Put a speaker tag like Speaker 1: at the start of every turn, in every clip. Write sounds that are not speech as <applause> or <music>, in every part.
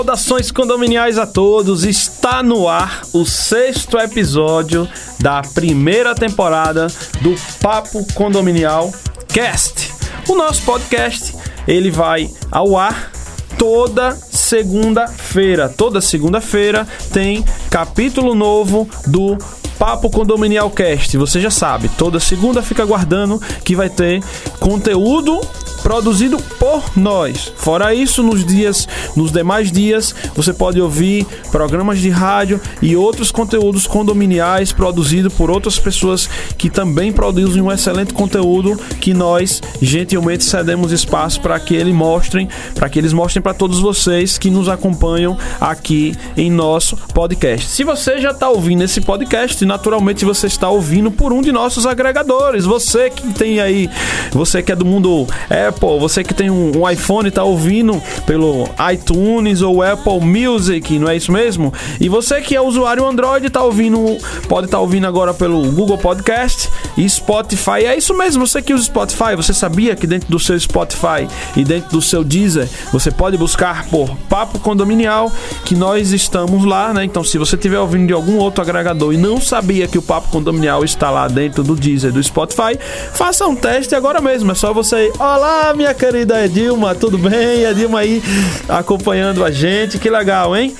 Speaker 1: Saudações condominiais a todos! Está no ar o sexto episódio da primeira temporada do Papo Condominial Cast. O nosso podcast ele vai ao ar toda segunda-feira. Toda segunda-feira tem capítulo novo do Papo Condominial Cast. Você já sabe, toda segunda fica aguardando que vai ter conteúdo produzido por nós. Fora isso, nos dias, nos demais dias, você pode ouvir programas de rádio e outros conteúdos condominiais produzidos por outras pessoas que também produzem um excelente conteúdo que nós gentilmente cedemos espaço para que eles mostrem, para que eles mostrem para todos vocês que nos acompanham aqui em nosso podcast. Se você já está ouvindo esse podcast, naturalmente você está ouvindo por um de nossos agregadores. Você que tem aí, você que é do mundo Apple, você que tem um, um iPhone está ouvindo pelo iTunes ou Apple Music, não é isso mesmo? E você que é usuário Android está ouvindo, pode estar tá ouvindo agora pelo Google Podcast e Spotify. É isso mesmo, você que usa Spotify, você sabia que dentro do seu Spotify e dentro do seu Deezer, você pode buscar por Papo Condominial, que nós estamos lá, né? Então, se você estiver ouvindo de algum outro agregador e não sabia que o Papo Condominial está lá dentro do Deezer, do Spotify, faça um teste agora mesmo. É só você ir, olá, minha querida Edilma, tudo bem? Edilma aí acompanhando a gente, que legal, hein?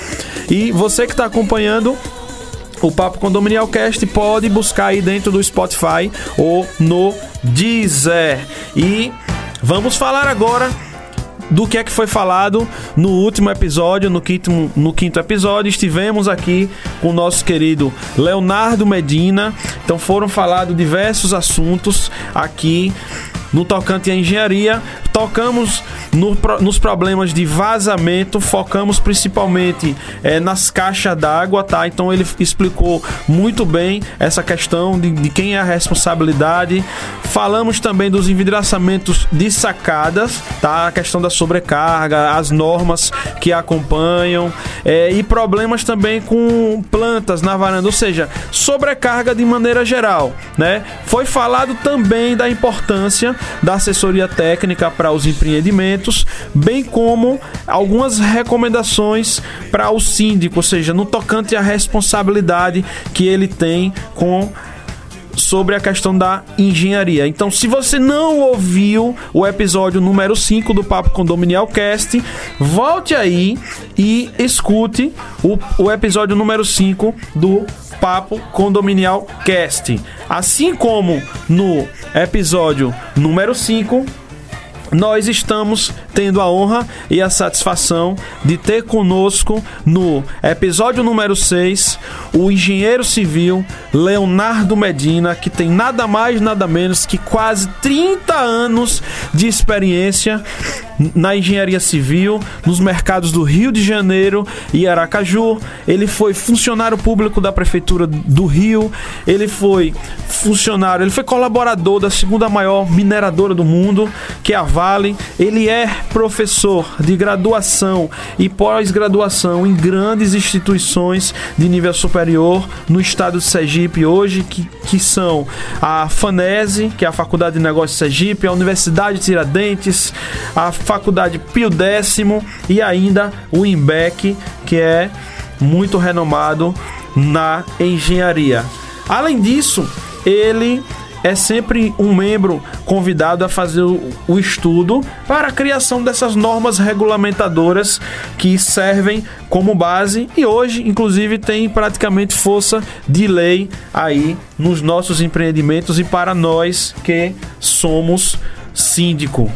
Speaker 1: E você que está acompanhando o Papo Condominial Cast pode buscar aí dentro do Spotify ou no Deezer. E vamos falar agora do que é que foi falado no último episódio, no quinto, no quinto episódio. Estivemos aqui com o nosso querido Leonardo Medina. Então foram falados diversos assuntos aqui no tocante à engenharia. Tocamos no, nos problemas de vazamento, focamos principalmente é, nas caixas d'água, tá? Então ele explicou muito bem essa questão de, de quem é a responsabilidade. Falamos também dos envidraçamentos de sacadas, tá? A questão da sobrecarga, as normas que acompanham é, e problemas também com plantas na varanda, ou seja, sobrecarga de maneira geral, né? Foi falado também da importância da assessoria técnica para os empreendimentos, bem como algumas recomendações para o síndico, ou seja, no tocante à responsabilidade que ele tem com sobre a questão da engenharia. Então, se você não ouviu o episódio número 5 do Papo Condominial Cast, volte aí e escute o, o episódio número 5 do Papo Condominial Cast. Assim como no episódio número 5, nós estamos tendo a honra e a satisfação de ter conosco no episódio número 6 o engenheiro civil Leonardo Medina, que tem nada mais, nada menos que quase 30 anos de experiência na engenharia civil, nos mercados do Rio de Janeiro e Aracaju. Ele foi funcionário público da prefeitura do Rio. Ele foi funcionário, ele foi colaborador da segunda maior mineradora do mundo, que é a Vale. Ele é professor de graduação e pós-graduação em grandes instituições de nível superior no estado de Sergipe hoje, que, que são a FANESE, que é a Faculdade de Negócios de Sergipe, a Universidade de Tiradentes, a Faculdade Pio X e ainda o IMBEC, que é muito renomado na engenharia. Além disso, ele é sempre um membro convidado a fazer o, estudo para a criação dessas normas regulamentadoras que servem como base e hoje, inclusive, tem praticamente força de lei aí nos nossos empreendimentos e para nós que somos síndico.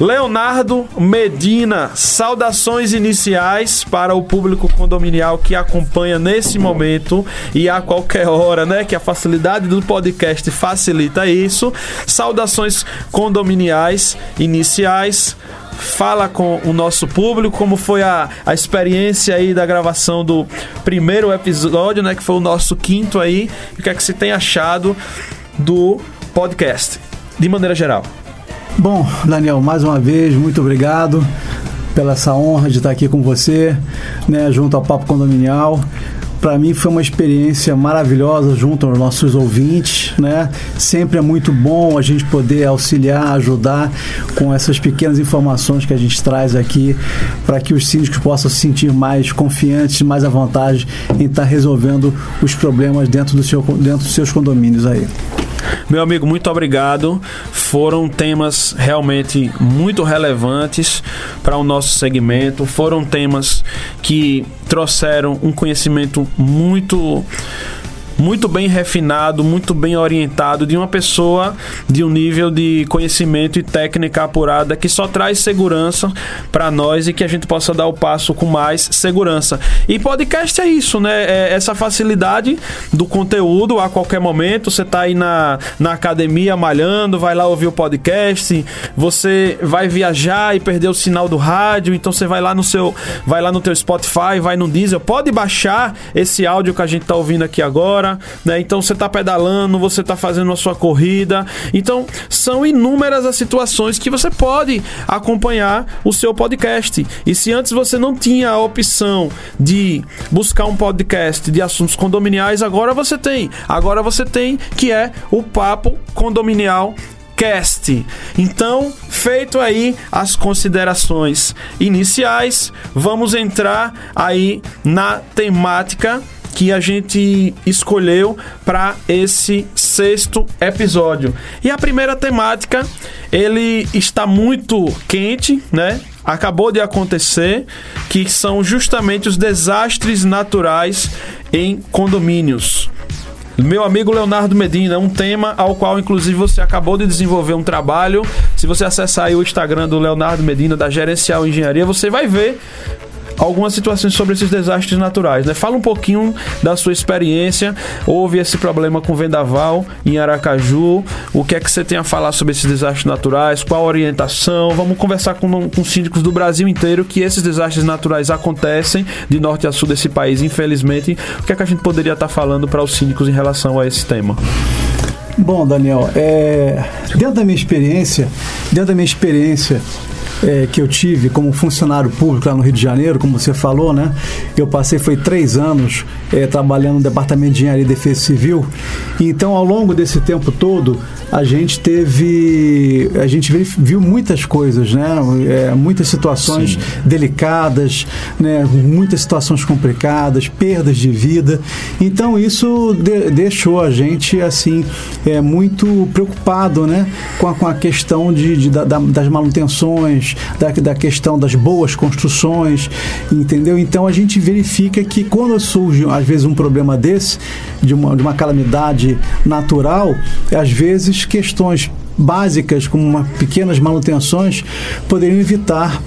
Speaker 1: Leonardo Medina, saudações iniciais para o público condominial que acompanha nesse momento e a qualquer hora, né? Que a facilidade do podcast facilita isso. Saudações condominiais iniciais. fala com o nosso público como foi a, a experiência aí da gravação do primeiro episódio, né? Que foi o nosso quinto aí. O que é que você tem achado do podcast, de maneira geral?
Speaker 2: Bom, Daniel, mais uma vez, muito obrigado pela essa honra de estar aqui com você, né, junto ao Papo Condominial. Para mim foi uma experiência maravilhosa junto aos nossos ouvintes, né? Sempre é muito bom a gente poder auxiliar, ajudar com essas pequenas informações que a gente traz aqui para que os síndicos possam se sentir mais confiantes, mais à vontade em estar resolvendo os problemas dentro, do seu, dentro dos seus condomínios aí.
Speaker 1: Meu amigo, muito obrigado. Foram temas realmente muito relevantes para o nosso segmento. Foram temas que trouxeram um conhecimento muito muito bem refinado, muito bem orientado, de uma pessoa de um nível de conhecimento e técnica apurada que só traz segurança para nós e que a gente possa dar o passo com mais segurança. E podcast é isso, né? É essa facilidade do conteúdo a qualquer momento. Você tá aí na, na academia malhando, vai lá ouvir o podcast, você vai viajar e perder o sinal do rádio, então você vai lá no seu, vai lá no teu Spotify, vai no Diesel, pode baixar esse áudio que a gente tá ouvindo aqui agora né? Então você está pedalando, você está fazendo a sua corrida. Então são inúmeras as situações que você pode acompanhar o seu podcast. E se antes você não tinha a opção de buscar um podcast de assuntos condominiais, agora você tem. Agora você tem que é o Papo Condominial Cast. Então, feito aí as considerações iniciais, vamos entrar aí na temática que a gente escolheu para esse sexto episódio. E a primeira temática, ele está muito quente, né? Acabou de acontecer, que são justamente os desastres naturais em condomínios. Meu amigo Leonardo Medina, um tema ao qual, inclusive, você acabou de desenvolver um trabalho. Se você acessar o Instagram do Leonardo Medina, da Gerencial Engenharia, você vai ver algumas situações sobre esses desastres naturais. Né? Fala um pouquinho da sua experiência. Houve esse problema com vendaval em Aracaju. O que é que você tem a falar sobre esses desastres naturais? Qual a orientação? Vamos conversar com, com síndicos do Brasil inteiro que esses desastres naturais acontecem de norte a sul desse país, infelizmente. O que é que a gente poderia estar falando para os síndicos em relação a esse tema?
Speaker 2: Bom, Daniel, é, dentro da minha experiência, dentro da minha experiência é, que eu tive como funcionário público lá no Rio de Janeiro, como você falou, né? Eu passei foi três anos é, trabalhando no Departamento de Engenharia e Defesa Civil. Então, ao longo desse tempo todo, a gente teve, a gente viu muitas coisas, né? É, muitas situações Sim. delicadas, né? Muitas situações complicadas, perdas de vida. Então, isso de, deixou a gente assim é, muito preocupado, né? Com a, com a questão de, de da, das manutenções da, da questão das boas construções, entendeu? Então a gente verifica que quando surge, às vezes, um problema desse, de uma, de uma calamidade natural, às vezes questões básicas, como uma, pequenas manutenções, poderiam evitar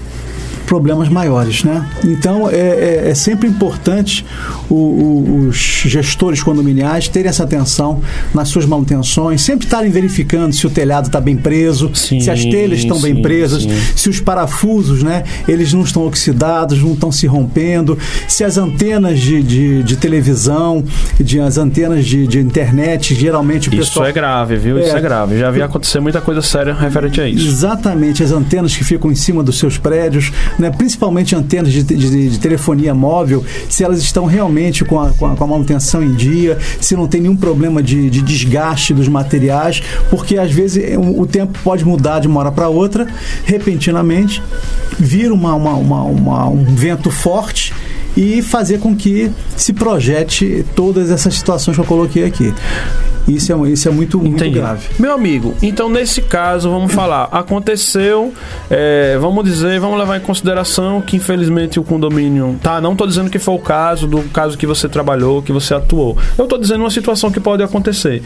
Speaker 2: problemas maiores, né? Então é, é, é sempre importante o, o, os gestores condominiais terem essa atenção nas suas manutenções, sempre estarem verificando se o telhado está bem preso, sim, se as telhas estão bem presas, sim. se os parafusos, né? Eles não estão oxidados, não estão se rompendo, se as antenas de, de, de televisão, de, as antenas de, de internet, geralmente o
Speaker 1: isso pessoal... É grave, viu? É, isso é grave. Já vi acontecer muita coisa séria referente a isso.
Speaker 2: Exatamente, as antenas que ficam em cima dos seus prédios, né, principalmente antenas de, de, de, telefonia móvel, se elas estão realmente com a, com a, com a manutenção em dia, se não tem nenhum problema de, de desgaste dos materiais, porque às vezes o, o tempo pode mudar de uma hora para outra, repentinamente, vir uma, uma, uma, uma um vento forte e fazer com que se projete todas essas situações que eu coloquei aqui. Isso é, isso é muito, muito grave.
Speaker 1: Meu amigo, então nesse caso, vamos falar, aconteceu, é, vamos dizer, vamos levar em consideração que infelizmente o condomínio, tá? Não estou dizendo que foi o caso do caso que você trabalhou, que você atuou. Eu estou dizendo uma situação que pode acontecer.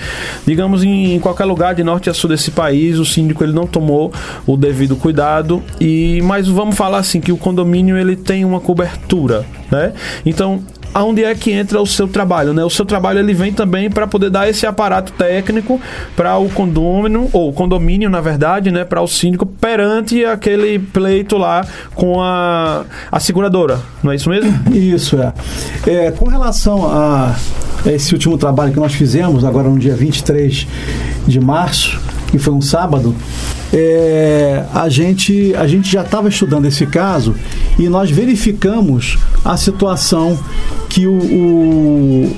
Speaker 1: Digamos, em, em, qualquer lugar de norte a sul desse país, o síndico ele não tomou o devido cuidado e, mas vamos falar assim, que o condomínio ele tem uma cobertura, né? Então, aonde é que entra o seu trabalho, né? O seu trabalho ele vem também para poder dar esse aparato técnico para o condômino ou condomínio, na verdade, né, para o síndico perante aquele pleito lá com a, a seguradora, não é isso mesmo?
Speaker 2: Isso é. é com relação a esse último trabalho que nós fizemos agora no dia 23 de março, que foi um sábado, é, a, gente, a gente já estava estudando esse caso e nós verificamos a situação que o, o,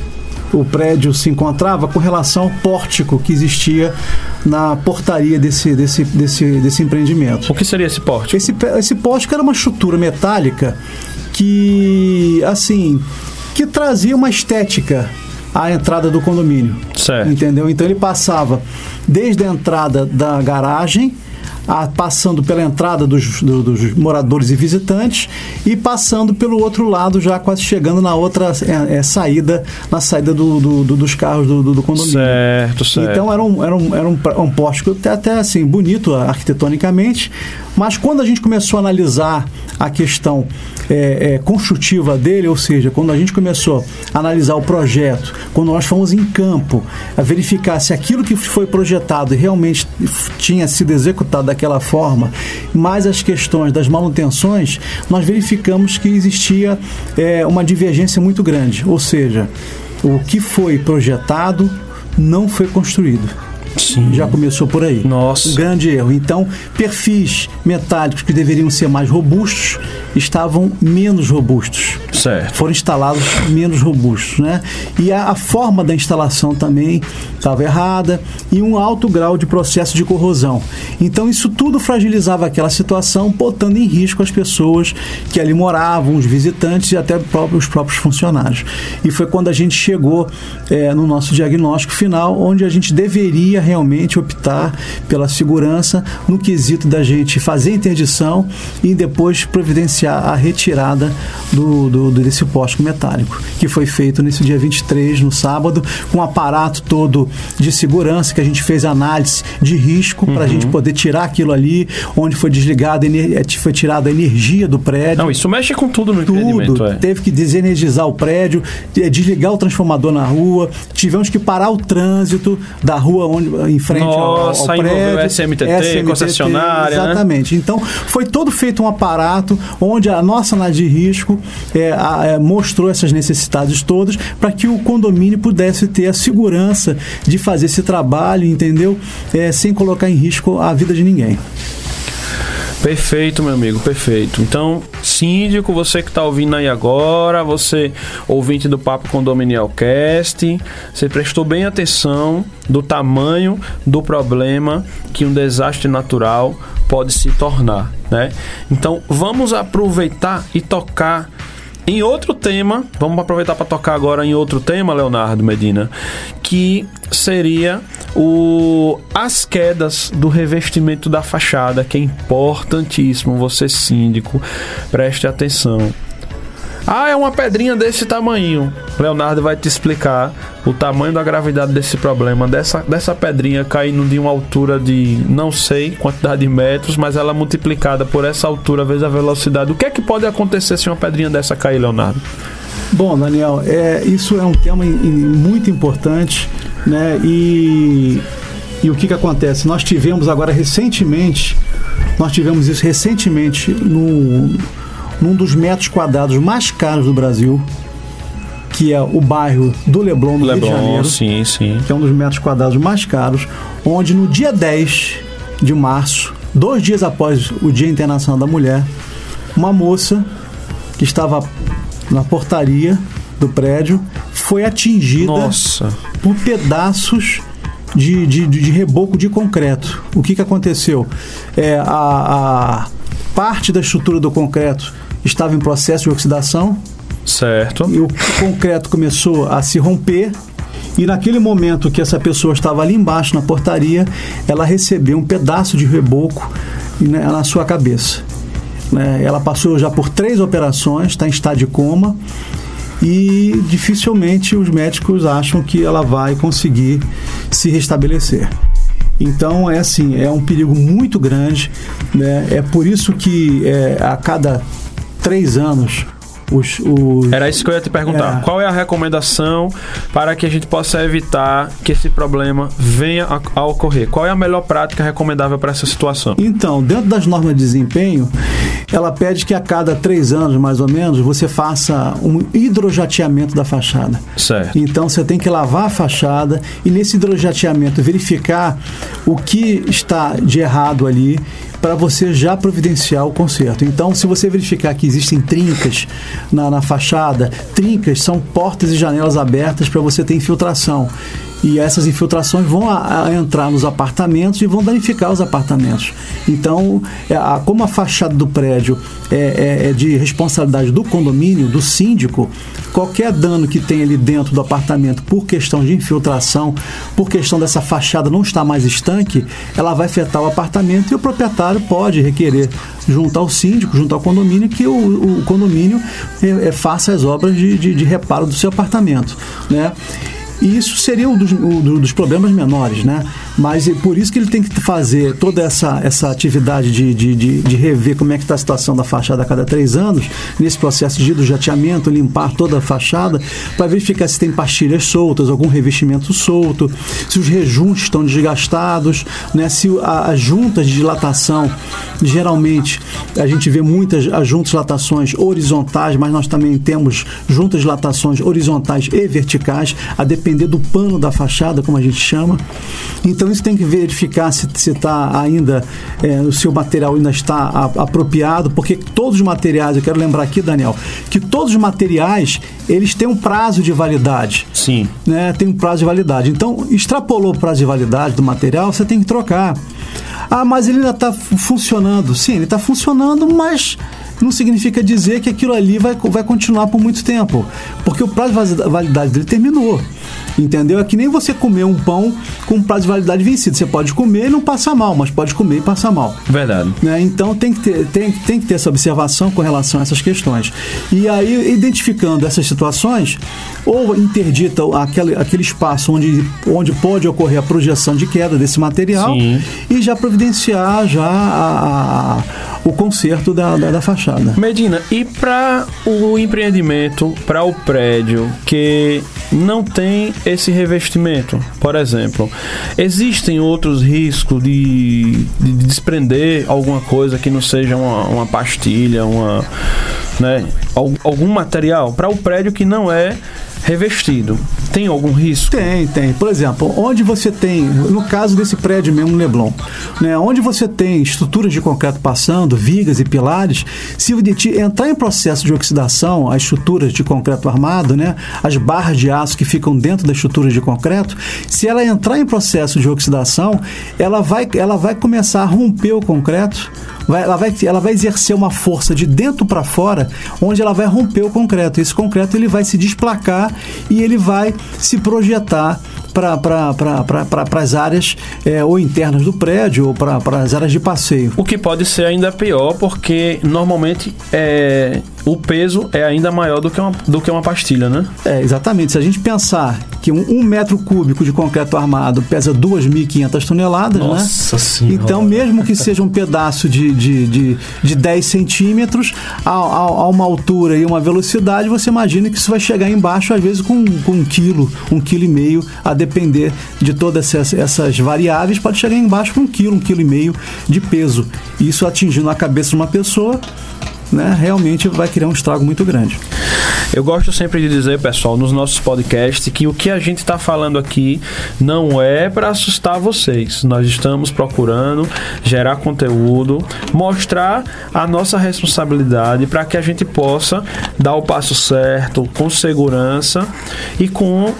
Speaker 2: o prédio se encontrava com relação ao pórtico que existia na portaria desse, desse, desse, desse empreendimento.
Speaker 1: O que seria esse pórtico?
Speaker 2: Esse, esse pórtico era uma estrutura metálica que, assim, que trazia uma estética à entrada do condomínio.
Speaker 1: Certo.
Speaker 2: Entendeu? Então ele passava desde a entrada da garagem a, passando pela entrada dos, do, dos moradores e visitantes e passando pelo outro lado, já quase chegando na outra é, é, saída, na saída do, do, dos carros do, condomínio.
Speaker 1: Certo, certo.
Speaker 2: Então era um, era um, era um, um pórtico até, até assim, bonito arquitetonicamente, mas quando a gente começou a analisar a questão é, é, construtiva dele, ou seja, quando a gente começou a analisar o projeto, quando nós fomos em campo a verificar se aquilo que foi projetado realmente tinha sido executado daquela forma, mais as questões das manutenções, nós verificamos que existia é, uma divergência muito grande, ou seja, o que foi projetado não foi construído.
Speaker 1: Sim.
Speaker 2: Já começou por aí.
Speaker 1: Nossa.
Speaker 2: Um grande erro. Então, perfis metálicos que deveriam ser mais robustos estavam menos robustos.
Speaker 1: Certo.
Speaker 2: Foram instalados menos robustos, né? E a, a forma da instalação também estava errada e um alto grau de processo de corrosão. Então, isso tudo fragilizava aquela situação, botando em risco as pessoas que ali moravam, os visitantes e até os próprios funcionários. E foi quando a gente chegou é, no nosso diagnóstico final, onde a gente deveria realmente optar pela segurança no quesito da gente fazer interdição e depois providenciar a retirada do, do, desse poste metálico, que foi feito nesse dia 23, no sábado, com um aparato todo de segurança, que a gente fez análise de risco para a uhum. gente poder tirar aquilo ali, onde foi desligada, eh, foi tirada a energia do prédio.
Speaker 1: Não, isso mexe com tudo no
Speaker 2: tudo. É. Teve que desenergizar o prédio, eh, desligar o transformador na rua, tivemos que parar o trânsito da rua onde em frente
Speaker 1: Nossa,
Speaker 2: ao, ao prédio.
Speaker 1: SMTT, SMTT concessionária.
Speaker 2: Né? Exatamente.
Speaker 1: Né?
Speaker 2: Então, foi todo feito um aparato onde a nossa análise de risco é, a, é, mostrou essas necessidades todas para que o condomínio pudesse ter a segurança de fazer esse trabalho, entendeu? É, sem colocar em risco a vida de ninguém.
Speaker 1: Perfeito, meu amigo, perfeito. Então, síndico, você que está ouvindo aí agora, você ouvinte do Papo Condominial Cast, você prestou bem atenção do tamanho do problema que um desastre natural pode se tornar, né? Então, vamos aproveitar e tocar em outro tema, vamos aproveitar para tocar agora em outro tema, Leonardo Medina, que seria o as quedas do revestimento da fachada, que é importantíssimo, você síndico, preste atenção. Ah, é uma pedrinha desse tamanho. Leonardo vai te explicar o tamanho da gravidade desse problema, dessa, dessa pedrinha caindo de uma altura de não sei quantidade de metros, mas ela multiplicada por essa altura vezes a velocidade. O que é que pode acontecer se uma pedrinha dessa cair, Leonardo?
Speaker 2: Bom, Daniel, é, isso é um tema muito importante, né? E, e o que, que acontece? Nós tivemos agora recentemente, nós tivemos isso recentemente no num dos metros quadrados mais caros do Brasil, que é o bairro do Leblon, no Leblon, Rio de Janeiro.
Speaker 1: Sim, sim.
Speaker 2: Que é um dos metros quadrados mais caros, onde no dia 10 de março, dois dias após o Dia Internacional da Mulher, uma moça que estava na portaria do prédio foi atingida
Speaker 1: Nossa.
Speaker 2: por pedaços de, de, de, reboco de concreto. O que, que aconteceu? É, a, a parte da estrutura do concreto estava em processo de oxidação.
Speaker 1: Certo.
Speaker 2: E o concreto começou a se romper. E naquele momento que essa pessoa estava ali embaixo na portaria, ela recebeu um pedaço de reboco né, na sua cabeça. Né? Ela passou já por três operações, está em estado de coma e dificilmente os médicos acham que ela vai conseguir se restabelecer. Então é assim, é um perigo muito grande, né? É por isso que é, a cada três anos os, os
Speaker 1: Era isso que eu ia te perguntar.
Speaker 2: É.
Speaker 1: Qual é a recomendação para que a gente possa evitar que esse problema venha a, a ocorrer? Qual é a melhor prática recomendável para essa situação?
Speaker 2: Então, dentro das normas de desempenho, ela pede que a cada três anos, mais ou menos, você faça um hidrojateamento da fachada.
Speaker 1: Certo.
Speaker 2: Então você tem que lavar a fachada e nesse hidrojateamento verificar o que está de errado ali para você já providenciar o conserto. Então, se você verificar que existem trincas na, na fachada, trincas são portas e janelas abertas para você ter infiltração. E essas infiltrações vão a- a entrar nos apartamentos e vão danificar os apartamentos. Então, é, a- como a fachada do prédio é, é- é de responsabilidade do condomínio, do síndico, qualquer dano que tem ali dentro do apartamento por questão de infiltração, por questão dessa fachada não estar mais estanque, ela vai afetar o apartamento e o proprietário pode requerer junto ao síndico, junto ao condomínio, que o, o condomínio é, é, faça as obras de, de- de reparo do seu apartamento. Né? E isso seria um dos, um do- dos problemas menores, né? Mas é por isso que ele tem que fazer toda essa, essa atividade de, de, de, de rever como é que está a situação da fachada a cada três anos, nesse processo de hidrojateamento, limpar toda a fachada, para verificar se tem pastilhas soltas, algum revestimento solto, se os rejuntos estão desgastados, né? se as juntas de dilatação, geralmente a gente vê muitas as juntas de dilatações horizontais, mas nós também temos juntas de dilatações horizontais e verticais, a depender do pano da fachada, como a gente chama. Então isso tem que verificar se está ainda, é, o seu material ainda está a- apropriado, porque todos os materiais, eu quero lembrar aqui, Daniel, que todos os materiais, eles têm um prazo de validade
Speaker 1: Sim.
Speaker 2: né, tem um prazo de validade. Então, extrapolou o prazo de validade do material, você tem que trocar. Ah, mas ele ainda está funcionando. Sim, ele está funcionando, mas não significa dizer que aquilo ali vai, vai continuar por muito tempo. Porque o prazo de validade dele terminou. Entendeu? É que nem você comer um pão com prazo de validade vencido. Você pode comer e não passa mal, mas pode comer e passar mal.
Speaker 1: Verdade.
Speaker 2: Né? Então tem que, ter, tem, tem que ter essa observação com relação a essas questões. E aí, identificando essas situações, ou interdita aquele, aquele espaço onde, onde pode ocorrer a projeção de queda desse material
Speaker 1: Sim.
Speaker 2: e já providenciar já a- a- o conserto da, da, da fachada.
Speaker 1: Medina, e para o empreendimento, para o prédio que não tem esse revestimento, por exemplo, existem outros riscos de, de desprender alguma coisa que não seja uma, uma pastilha, uma, né, al- algum material para o prédio que não é revestido? Tem algum risco?
Speaker 2: Tem, tem. Por exemplo, onde você tem, no caso desse prédio mesmo, Leblon, né, onde você tem estruturas de concreto passando, vigas e pilares, se o entrar em processo de oxidação, as estruturas de concreto armado, né, as barras de aço que ficam dentro das estruturas de concreto, se ela entrar em processo de oxidação, ela vai, ela vai começar a romper o concreto, vai- ela, vai, ela vai exercer uma força de dentro para fora, onde ela vai romper o concreto. Esse concreto ele vai se desplacar e ele vai se projetar para as áreas é, ou internas do prédio ou para as áreas de passeio.
Speaker 1: O que pode ser ainda pior, porque normalmente é, o peso é ainda maior do que uma, do que uma pastilha, né?
Speaker 2: É, exatamente. Se a gente pensar que um, um metro cúbico de concreto armado pesa 2.500 toneladas, né?
Speaker 1: Senhora.
Speaker 2: Então, mesmo que seja um pedaço de, de, de, de 10 centímetros, a, a, a uma altura e uma velocidade, você imagina que isso vai chegar embaixo, às vezes, com, com um quilo, um quilo e meio, a depender de todas essas, essas variáveis, pode chegar embaixo com um quilo, um quilo e meio de peso. Isso atingindo a cabeça de uma pessoa, né, realmente vai criar um estrago muito grande.
Speaker 1: Eu gosto sempre de dizer, pessoal, nos nossos podcasts, que o que a gente está falando aqui não é para assustar vocês. Nós estamos procurando gerar conteúdo, mostrar a nossa responsabilidade para que a gente possa dar o passo certo, com segurança e com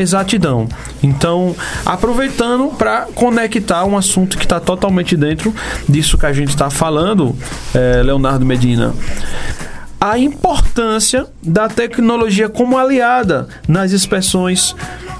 Speaker 1: exatidão. Então, aproveitando para conectar um assunto que está totalmente dentro disso que a gente está falando, eh, Leonardo Medina a importância da tecnologia como aliada nas inspeções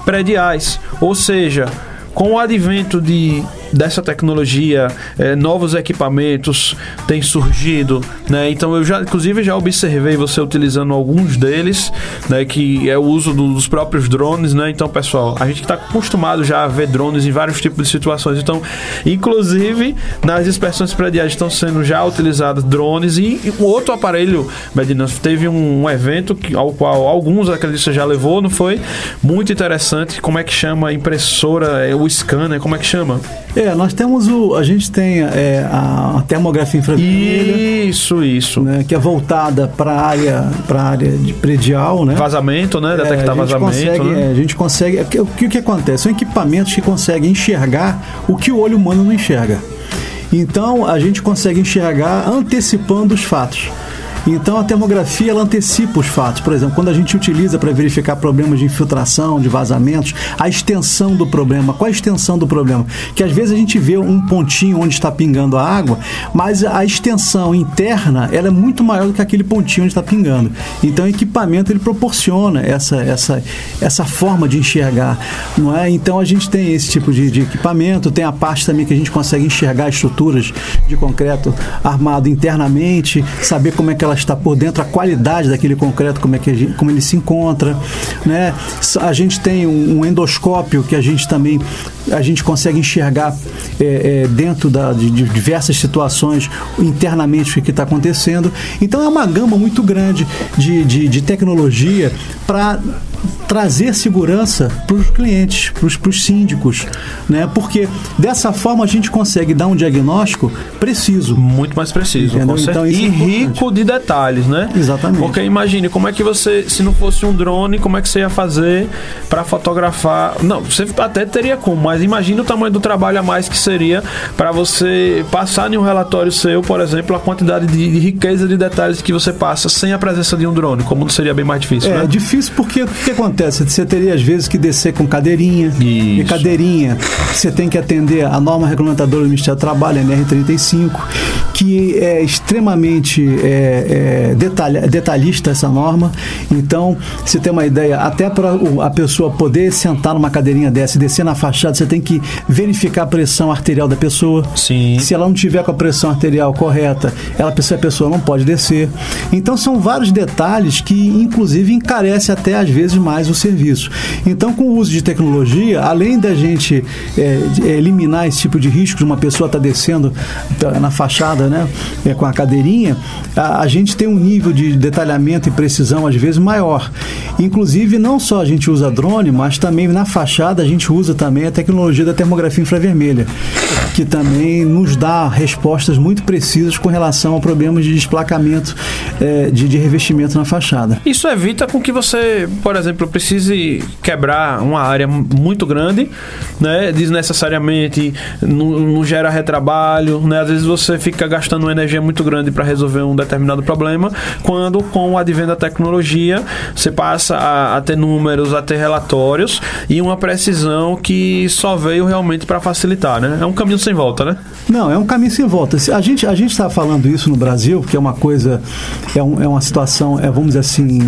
Speaker 1: prediais. Ou seja, com o advento de dessa tecnologia, é, novos equipamentos têm surgido, né? Então eu já, inclusive, já observei você utilizando alguns deles, né? Que é o uso do, dos próprios drones, né? Então, pessoal, a gente está acostumado já a ver drones em vários tipos de situações. Então, inclusive, nas inspeções prediais estão sendo já utilizados drones e, e outro aparelho, Medina, teve um, um evento que, ao qual alguns acredito já levou, não foi? Muito interessante. Como é que chama impressora, é, o scanner, como é que chama?
Speaker 2: É, nós temos o. A gente tem é, a termografia infravermelha.
Speaker 1: Isso, isso.
Speaker 2: Né, que é voltada para a área, pra área de predial, né?
Speaker 1: Vazamento, né? Detectar
Speaker 2: é, a
Speaker 1: vazamento.
Speaker 2: Consegue,
Speaker 1: né?
Speaker 2: é, a gente consegue. O que, o que acontece? São equipamentos que conseguem enxergar o que o olho humano não enxerga. Então a gente consegue enxergar antecipando os fatos. Então a termografia ela antecipa os fatos. Por exemplo, quando a gente utiliza para verificar problemas de infiltração, de vazamentos, a extensão do problema. Qual a extensão do problema? Que às vezes a gente vê um pontinho onde está pingando a água, mas a extensão interna ela é muito maior do que aquele pontinho onde está pingando. Então o equipamento ele proporciona essa, essa, essa forma de enxergar, não é? Então a gente tem esse tipo de, de equipamento, tem a parte também que a gente consegue enxergar estruturas de concreto armado internamente, saber como é que ela está por dentro, a qualidade daquele concreto, como é que gente, como ele se encontra, né? A gente tem um, um, endoscópio que a gente também a gente consegue enxergar é, é, dentro da, de, de, diversas situações internamente o que está acontecendo. Então é uma gama muito grande de, de, de tecnologia para trazer segurança para os clientes, para os síndicos, né? Porque dessa forma a gente consegue dar um diagnóstico preciso,
Speaker 1: muito mais preciso, então, e é rico de detalhes, né?
Speaker 2: Exatamente.
Speaker 1: Porque imagine como é que você, se não fosse um drone, como é que você ia fazer para fotografar? Não, você até teria como, mas imagine o tamanho do trabalho a mais que seria para você passar em um relatório seu, por exemplo, a quantidade de, de, riqueza de detalhes que você passa sem a presença de um drone, como seria bem mais difícil,
Speaker 2: é,
Speaker 1: né?
Speaker 2: É difícil porque que acontece? Você teria às vezes que descer com cadeirinha, Isso. e cadeirinha você tem que atender a norma regulamentadora do Ministério do Trabalho, a NR35, que é extremamente é, é, detalha, detalhista essa norma. Então, você tem uma ideia, até para a pessoa poder sentar numa cadeirinha dessa e descer na fachada, você tem que verificar a pressão arterial da pessoa.
Speaker 1: Sim.
Speaker 2: Se ela não tiver com a pressão arterial correta, ela, a pessoa não pode descer. Então, são vários detalhes que, inclusive, encarece até às vezes mais o serviço. Então, com o uso de tecnologia, além da gente é, eliminar esse tipo de risco de uma pessoa estar tá descendo na fachada, né, é, com a cadeirinha, a, a, gente tem um nível de detalhamento e precisão às vezes maior. Inclusive, não só a gente usa drone, mas também na fachada a gente usa também a tecnologia da termografia infravermelha, que também nos dá respostas muito precisas com relação a problemas de desplacamento é, de, de revestimento na fachada.
Speaker 1: Isso evita com que você, por exemplo, precise quebrar uma área muito grande, né, desnecessariamente, não, não gera retrabalho, né, às vezes você fica gastando uma energia muito grande para resolver um determinado problema, quando com o advento da tecnologia você passa a, a ter números, a ter relatórios e uma precisão que só veio realmente para facilitar, né? É um caminho sem volta, né?
Speaker 2: Não, é um caminho sem volta. A gente a gente está falando isso no Brasil, porque é uma coisa, é, um, é uma situação, é, vamos dizer assim,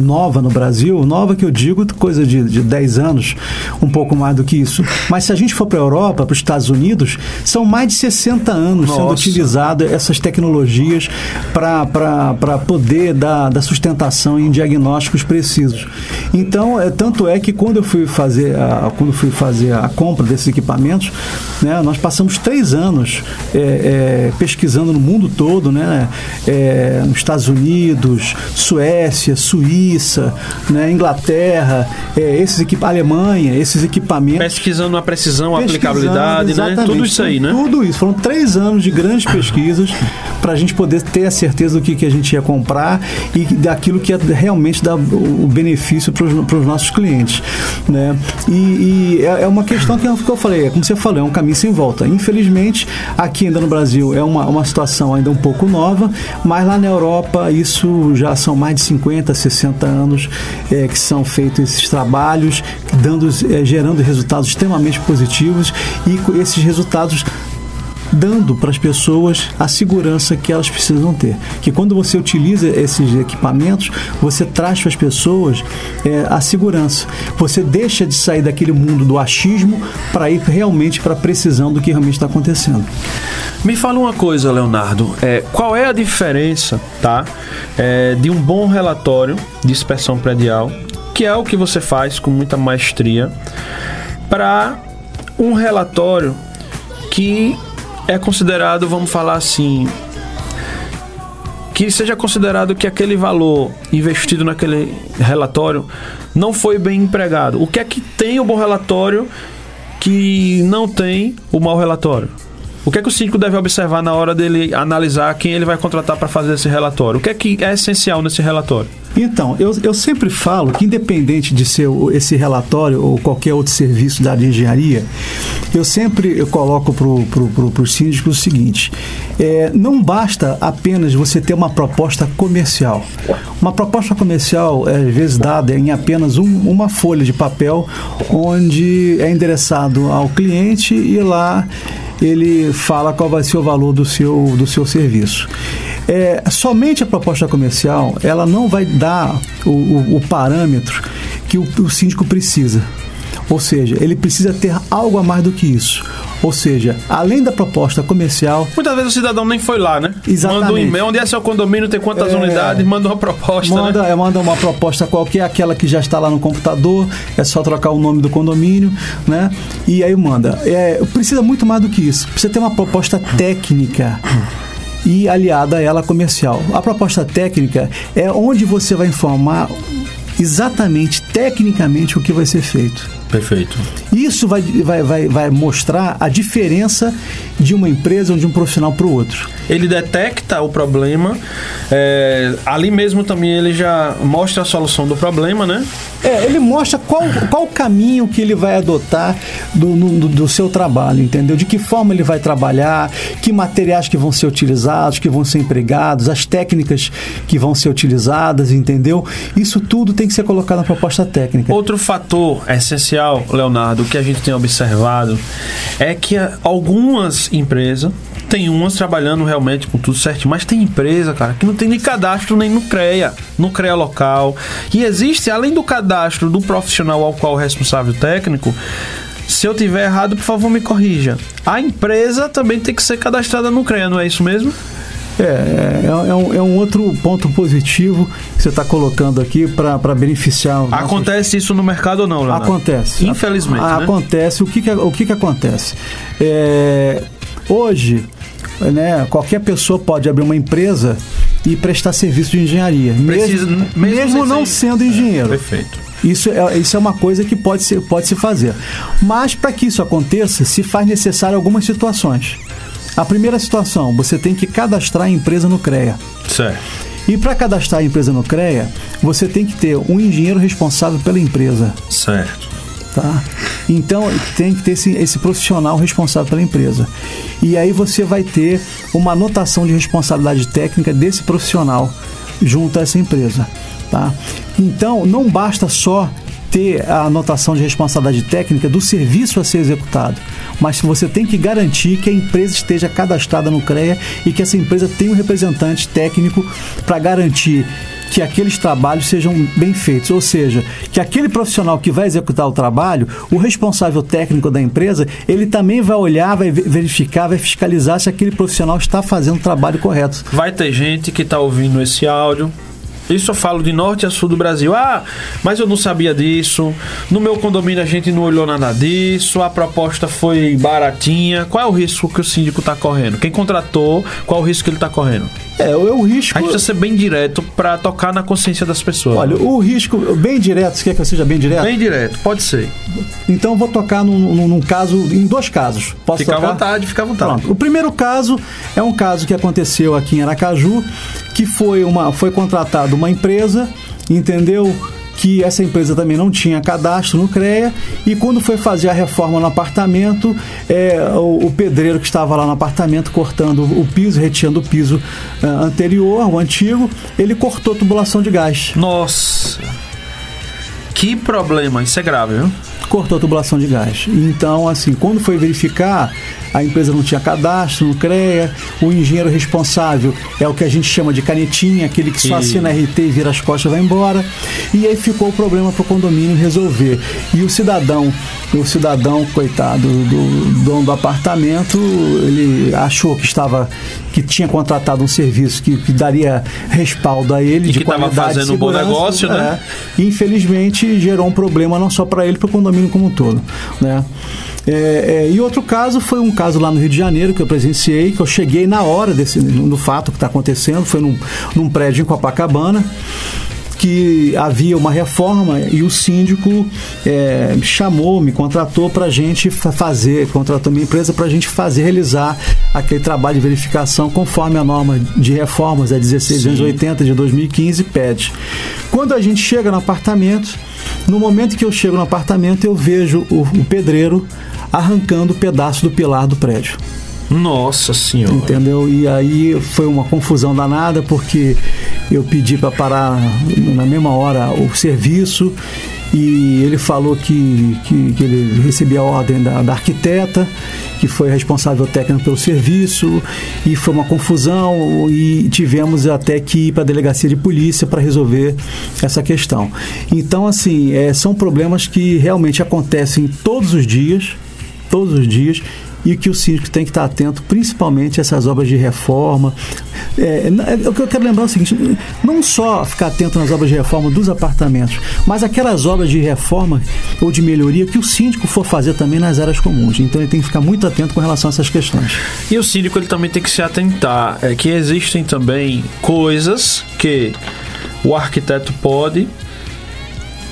Speaker 2: nova no Brasil, nova que eu digo coisa de, de 10 anos, um pouco mais do que isso. Mas se a gente for para a Europa, para os Estados Unidos, são mais de 60 anos Nossa. sendo utilizadas essas tecnologias para poder dar, dar sustentação em diagnósticos precisos. Então, é, tanto é que quando eu fui fazer a, quando fui fazer a compra desses equipamentos, né, nós passamos três anos é, é, pesquisando no mundo todo, né, é, nos Estados Unidos, Suécia, Suíça, né, Inglaterra, é, esses equip Alemanha, esses equipamentos.
Speaker 1: Pesquisando a precisão, a aplicabilidade, né? Tudo isso aí, né?
Speaker 2: Tudo isso. Foram três anos de grandes pesquisas para a gente poder ter a certeza do que, que a gente ia comprar e daquilo que ia realmente dar o benefício para os nossos clientes. Né? E, e é, é uma questão que, que eu falei, é como você falou, é um caminho sem volta. Infelizmente, aqui ainda no Brasil é uma, uma situação ainda um pouco nova, mas lá na Europa isso já são mais de 50, 60 anos é, que são feitos esses trabalhos, dando, é, gerando resultados extremamente positivos e esses resultados dando para as pessoas a segurança que elas precisam ter. Que quando você utiliza esses equipamentos, você traz para as pessoas é, a segurança. Você deixa de sair daquele mundo do achismo para ir realmente para a precisão do que realmente está acontecendo.
Speaker 1: Me fala uma coisa, Leonardo. É, qual é a diferença, tá, é, de um bom relatório de inspeção predial, que é o que você faz com muita maestria, para um relatório que é considerado, vamos falar assim, que seja considerado que aquele valor investido naquele relatório não foi bem empregado. O que é que tem o bom relatório que não tem o mau relatório? O que é que o síndico deve observar na hora dele analisar quem ele vai contratar para fazer esse relatório? O que é que é essencial nesse relatório?
Speaker 2: Então, eu, eu sempre falo que, independente de ser esse relatório ou qualquer outro serviço da área de engenharia, eu sempre eu coloco para pro, pro, pro síndicos o seguinte: é, não basta apenas você ter uma proposta comercial. Uma proposta comercial é, às vezes dada em apenas um, uma folha de papel, onde é endereçado ao cliente e lá ele fala qual vai ser o valor do seu, do seu serviço. É, somente a proposta comercial ela não vai dar o, o, o parâmetro que o, o síndico precisa. Ou seja, ele precisa ter algo a mais do que isso. Ou seja, além da proposta comercial.
Speaker 1: Muitas vezes o cidadão nem foi lá, né?
Speaker 2: Exatamente.
Speaker 1: Manda um e-mail, onde é seu condomínio, tem quantas é, unidades, manda uma proposta.
Speaker 2: Manda,
Speaker 1: né?
Speaker 2: manda uma proposta qualquer, aquela que já está lá no computador, é só trocar o nome do condomínio, né? E aí manda. É, precisa muito mais do que isso. Precisa ter uma proposta técnica e aliada a ela comercial. A proposta técnica é onde você vai informar exatamente, tecnicamente, o que vai ser feito.
Speaker 1: Perfeito.
Speaker 2: Isso vai, vai, vai, vai mostrar a diferença de uma empresa ou de um profissional para o outro.
Speaker 1: Ele detecta o problema, é, ali mesmo também ele já mostra a solução do problema, né?
Speaker 2: É, ele mostra qual, qual o caminho que ele vai adotar do, no, do seu trabalho, entendeu? De que forma ele vai trabalhar, que materiais que vão ser utilizados, que vão ser empregados, as técnicas que vão ser utilizadas, entendeu? Isso tudo tem que ser colocado na proposta técnica.
Speaker 1: Outro fator essencial Leonardo, que a gente tem observado é que algumas empresas tem umas trabalhando realmente com tudo certo, mas tem empresa, cara, que não tem nem cadastro nem no CREA, no CREA local. E existe, além do cadastro do profissional ao qual o responsável técnico, se eu tiver errado, por favor, me corrija. A empresa também tem que ser cadastrada no CREA, não é isso mesmo?
Speaker 2: É, é, é, um, é um outro ponto positivo que você está colocando aqui para beneficiar.
Speaker 1: Acontece nossos... isso no mercado ou não, Leonardo?
Speaker 2: Acontece.
Speaker 1: Infelizmente. A,
Speaker 2: né? Acontece. O que, que, o que, que acontece? É, hoje, né, qualquer pessoa pode abrir uma empresa e prestar serviço de engenharia, Precisa, mesmo, mesmo, mesmo não sendo engenheiro.
Speaker 1: Perfeito.
Speaker 2: Isso é, isso é uma coisa que pode, ser, pode se fazer. Mas para que isso aconteça, se faz necessário algumas situações. A primeira situação, você tem que cadastrar a empresa no CREA.
Speaker 1: Certo.
Speaker 2: E para cadastrar a empresa no CREA, você tem que ter um engenheiro responsável pela empresa.
Speaker 1: Certo.
Speaker 2: Tá? Então tem que ter esse, esse, profissional responsável pela empresa. E aí você vai ter uma anotação de responsabilidade técnica desse profissional junto a essa empresa. Tá? Então não basta só ter a anotação de responsabilidade técnica do serviço a ser executado, mas você tem que garantir que a empresa esteja cadastrada no CREA e que essa empresa tenha um representante técnico para garantir que aqueles trabalhos sejam bem feitos, ou seja, que aquele profissional que vai executar o trabalho, o responsável técnico da empresa, ele também vai olhar, vai verificar, vai fiscalizar se aquele profissional está fazendo o trabalho correto.
Speaker 1: Vai ter gente que está ouvindo esse áudio isso eu falo de norte a sul do Brasil. Ah, mas eu não sabia disso. No meu condomínio a gente não olhou nada disso. A proposta foi baratinha. Qual é o risco que o síndico está correndo? Quem contratou, qual é o risco que ele está correndo?
Speaker 2: É, é o risco.
Speaker 1: A gente precisa ser bem direto para tocar na consciência das pessoas.
Speaker 2: Olha, o risco, bem direto, você quer que eu seja bem direto?
Speaker 1: Bem direto, pode ser.
Speaker 2: Então eu vou tocar num, num, num caso, em dois casos. Posso
Speaker 1: fica
Speaker 2: tocar?
Speaker 1: à vontade, fica à vontade.
Speaker 2: Pronto. O primeiro caso é um caso que aconteceu aqui em Aracaju, que foi uma foi contratada uma empresa, entendeu? que essa empresa também não tinha cadastro no CREA e quando foi fazer a reforma no apartamento, é, o, o, pedreiro que estava lá no apartamento cortando o piso, retirando o piso uh, anterior, o antigo, ele cortou a tubulação de gás.
Speaker 1: Nossa! Que problema, isso é grave, viu?
Speaker 2: Cortou a tubulação de gás. Então, assim, quando foi verificar, a empresa não tinha cadastro no CREA, o engenheiro responsável é o que a gente chama de canetinha, aquele que só assina RT e vira as costas e vai embora. E aí ficou o problema para o condomínio resolver. E o cidadão, o cidadão, coitado, do dono do apartamento, ele achou que estava que tinha contratado um serviço que, que daria respaldo a ele
Speaker 1: E
Speaker 2: de
Speaker 1: que tava
Speaker 2: qualidade e
Speaker 1: fazendo um bom negócio, né?
Speaker 2: é. Infelizmente gerou um problema não só para ele, para o condomínio como um todo, né? É, é, e outro caso foi um caso lá no Rio de Janeiro que eu presenciei, que eu cheguei na hora desse no fato que está acontecendo, foi num, num prédio em Copacabana que havia uma reforma e o síndico é, chamou, me contratou para a gente fa- fazer, contratou minha empresa para a gente fazer, realizar aquele trabalho de verificação conforme a norma de reformas, a 1680 de 2015, pede. Quando a gente chega no apartamento, no momento que eu chego no apartamento, eu vejo o, o pedreiro arrancando o pedaço do pilar do prédio.
Speaker 1: Nossa senhora.
Speaker 2: Entendeu? E aí foi uma confusão danada porque eu pedi para parar na mesma hora o serviço e ele falou que, que, que ele recebia a ordem da, da arquiteta, que foi responsável técnico pelo serviço, e foi uma confusão e tivemos até que ir para a delegacia de polícia para resolver essa questão. Então, assim, é, são problemas que realmente acontecem todos os dias, todos os dias, e que o síndico tem que estar atento, principalmente a essas obras de reforma. É, é, o que eu quero lembrar é o seguinte: não só ficar atento nas obras de reforma dos apartamentos, mas aquelas obras de reforma ou de melhoria que o síndico for fazer também nas áreas comuns. Então ele tem que ficar muito atento com relação a essas questões.
Speaker 1: E o síndico ele também tem que se atentar é que existem também coisas que o arquiteto pode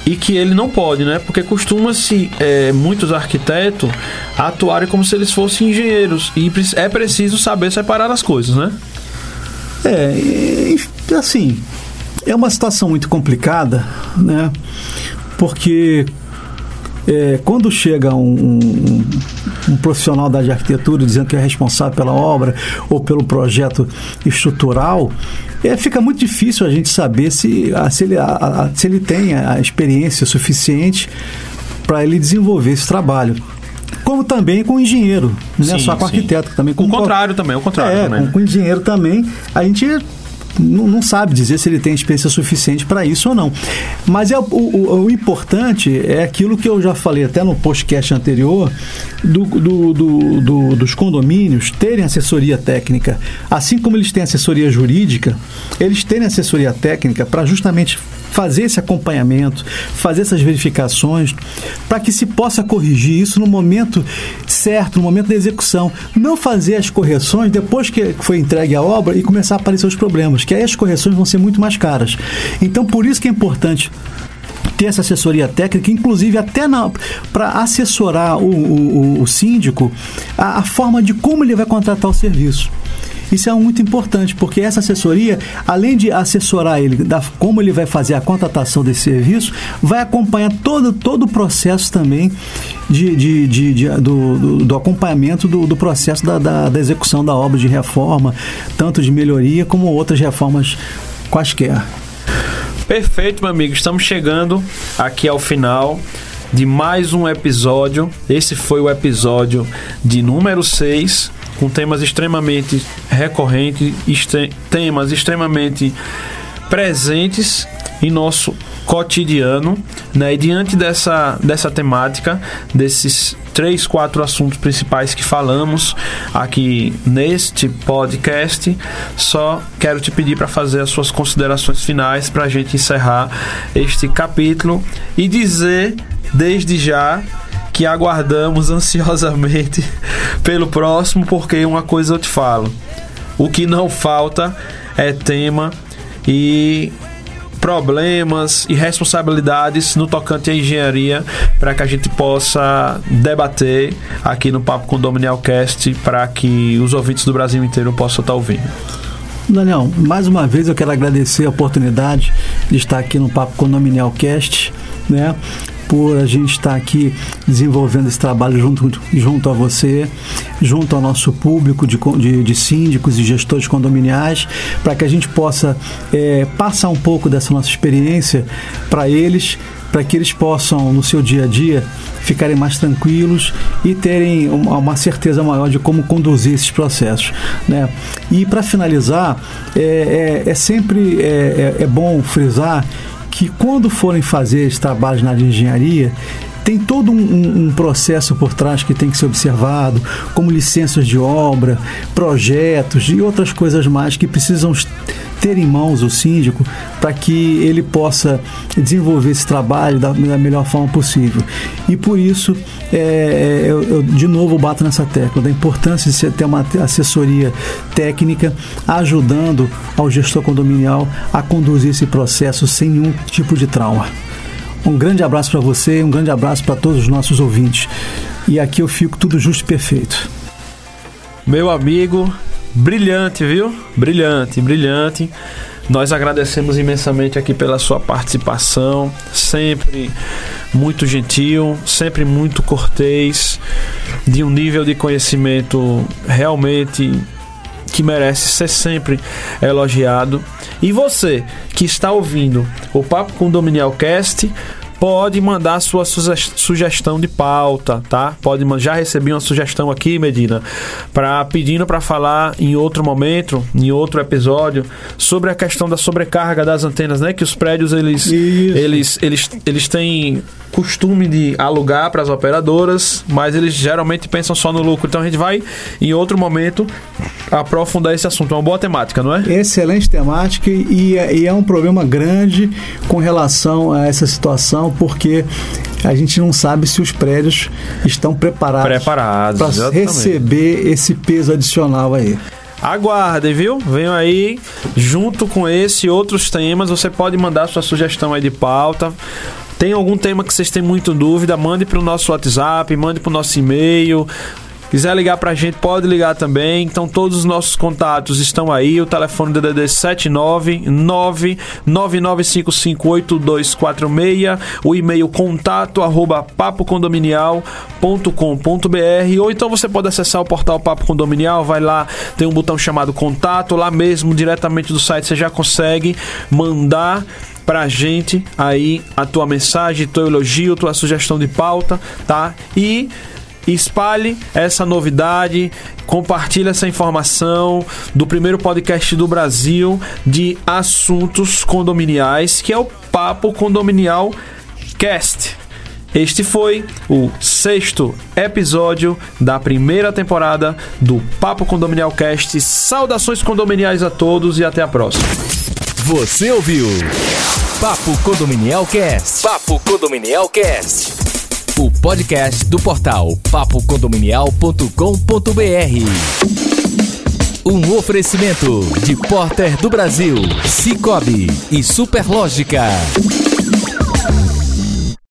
Speaker 1: e que ele não pode, né? Porque costuma-se é, muitos arquitetos atuarem como se eles fossem engenheiros e é preciso saber separar as coisas, né?
Speaker 2: É, assim, é uma situação muito complicada, né? Porque é, quando chega um, um- um profissional da área de arquitetura dizendo que é responsável pela obra ou pelo projeto estrutural, é, fica muito difícil a gente saber se, a- se, ele, a- se ele tem a experiência suficiente para ele desenvolver esse trabalho. Como também com engenheiro, não é só com
Speaker 1: sim.
Speaker 2: arquiteto, também com
Speaker 1: O contrário também, o contrário
Speaker 2: é,
Speaker 1: também.
Speaker 2: com,
Speaker 1: né?
Speaker 2: com o engenheiro também, a gente não, não sabe dizer se ele tem experiência suficiente para isso ou não. Mas é, o, o- o importante é aquilo que eu já falei até no podcast anterior, do, do- do- do- dos condomínios terem assessoria técnica. Assim como eles têm assessoria jurídica, eles terem assessoria técnica para justamente fazer esse acompanhamento, fazer essas verificações, para que se possa corrigir isso no momento certo, no momento da execução. Não fazer as correções depois que foi entregue a obra e começar a aparecer os problemas, que aí as correções vão ser muito mais caras. Então, por isso que é importante ter essa assessoria técnica, inclusive até para assessorar o, o- o- síndico a, a forma de como ele vai contratar o serviço. Isso é muito importante, porque essa assessoria, além de assessorar ele da como ele vai fazer a contratação desse serviço, vai acompanhar todo, todo o processo também de, de- de- de- do, do- do acompanhamento do, do processo da, da- da execução da obra de reforma, tanto de melhoria como outras reformas quaisquer.
Speaker 1: Perfeito, meu amigo. Estamos chegando aqui ao final de mais um episódio. Esse foi o episódio de número 6, com temas extremamente recorrentes, temas extremamente presentes em nosso cotidiano, né? E diante dessa, dessa temática, desses três, quatro assuntos principais que falamos aqui neste podcast, só quero te pedir para fazer as suas considerações finais para a gente encerrar este capítulo e dizer desde já que aguardamos ansiosamente <laughs> pelo próximo, porque uma coisa eu te falo: o que não falta é tema e problemas e responsabilidades no tocante à engenharia para que a gente possa debater aqui no Papo Condominial Cast para que os ouvintes do Brasil inteiro possam estar ouvindo.
Speaker 2: Daniel, mais uma vez eu quero agradecer a oportunidade de estar aqui no Papo Condominial Cast, né? Por a gente estar aqui desenvolvendo esse trabalho junto, junto a você, junto ao nosso público de, de, de síndicos e gestores condominiais, para que a gente possa eh, passar um pouco dessa nossa experiência para eles, para que eles possam, no seu dia a dia, ficarem mais tranquilos e terem uma, uma certeza maior de como conduzir esses processos. Né? E para finalizar, é, é, é sempre é, é, é bom frisar que quando forem fazer esses trabalhos na engenharia, tem todo um, um, um, processo por trás que tem que ser observado, como licenças de obra, projetos e outras coisas mais que precisam ter em mãos o síndico para que ele possa desenvolver esse trabalho da, da melhor forma possível. E por isso, é, é eu, eu, de novo bato nessa tecla da importância de ter uma assessoria técnica ajudando ao gestor condominial a conduzir esse processo sem nenhum tipo de trauma. Um grande abraço para você, um grande abraço para todos os nossos ouvintes. E aqui eu fico tudo justo e perfeito.
Speaker 1: Meu amigo, brilhante, viu? Brilhante, brilhante. Nós agradecemos imensamente aqui pela sua participação, sempre muito gentil, sempre muito cortês, de um nível de conhecimento realmente que merece ser sempre elogiado. E você que está ouvindo o Papo Condominial Cast, pode mandar sua sugestão de pauta, tá? Pode já recebi uma sugestão aqui, Medina, para pedindo para falar em outro momento, em outro episódio, sobre a questão da sobrecarga das antenas, né? Que os prédios eles eles eles eles têm costume de alugar para as operadoras, mas eles geralmente pensam só no lucro. Então a gente vai em outro momento aprofundar esse assunto. É uma boa temática, não é?
Speaker 2: Excelente temática e, e é um problema grande com relação a essa situação, porque a gente não sabe se os prédios estão preparados,
Speaker 1: preparados
Speaker 2: para receber esse peso adicional aí.
Speaker 1: Aguardem, viu? Venham aí junto com esse e outros temas. Você pode mandar sua sugestão aí de pauta. Tem algum tema que vocês têm muito dúvida, mande para o nosso WhatsApp, mande para o nosso e-mail. Quiser ligar para a gente, pode ligar também. Então, todos os nossos contatos estão aí. O telefone DDD 79999558246. O e-mail contato arroba papocondominial.com.br. Ou então você pode acessar o portal Papo Condominial. Vai lá, tem um botão chamado contato. Lá mesmo, diretamente do site, você já consegue mandar pra gente aí a tua mensagem, teu elogio, tua sugestão de pauta, tá? E espalhe essa novidade, compartilhe essa informação do primeiro podcast do Brasil de assuntos condominiais, que é o Papo Condominial Cast. Este foi o sexto episódio da primeira temporada do Papo Condominial Cast. Saudações condominiais a todos e até a próxima.
Speaker 3: Você ouviu Papo Condominial Cast.
Speaker 4: Papo Condominial Cast.
Speaker 3: O podcast do portal papocondominial.com.br. Um oferecimento de Porter do Brasil, Cicobi e Superlógica.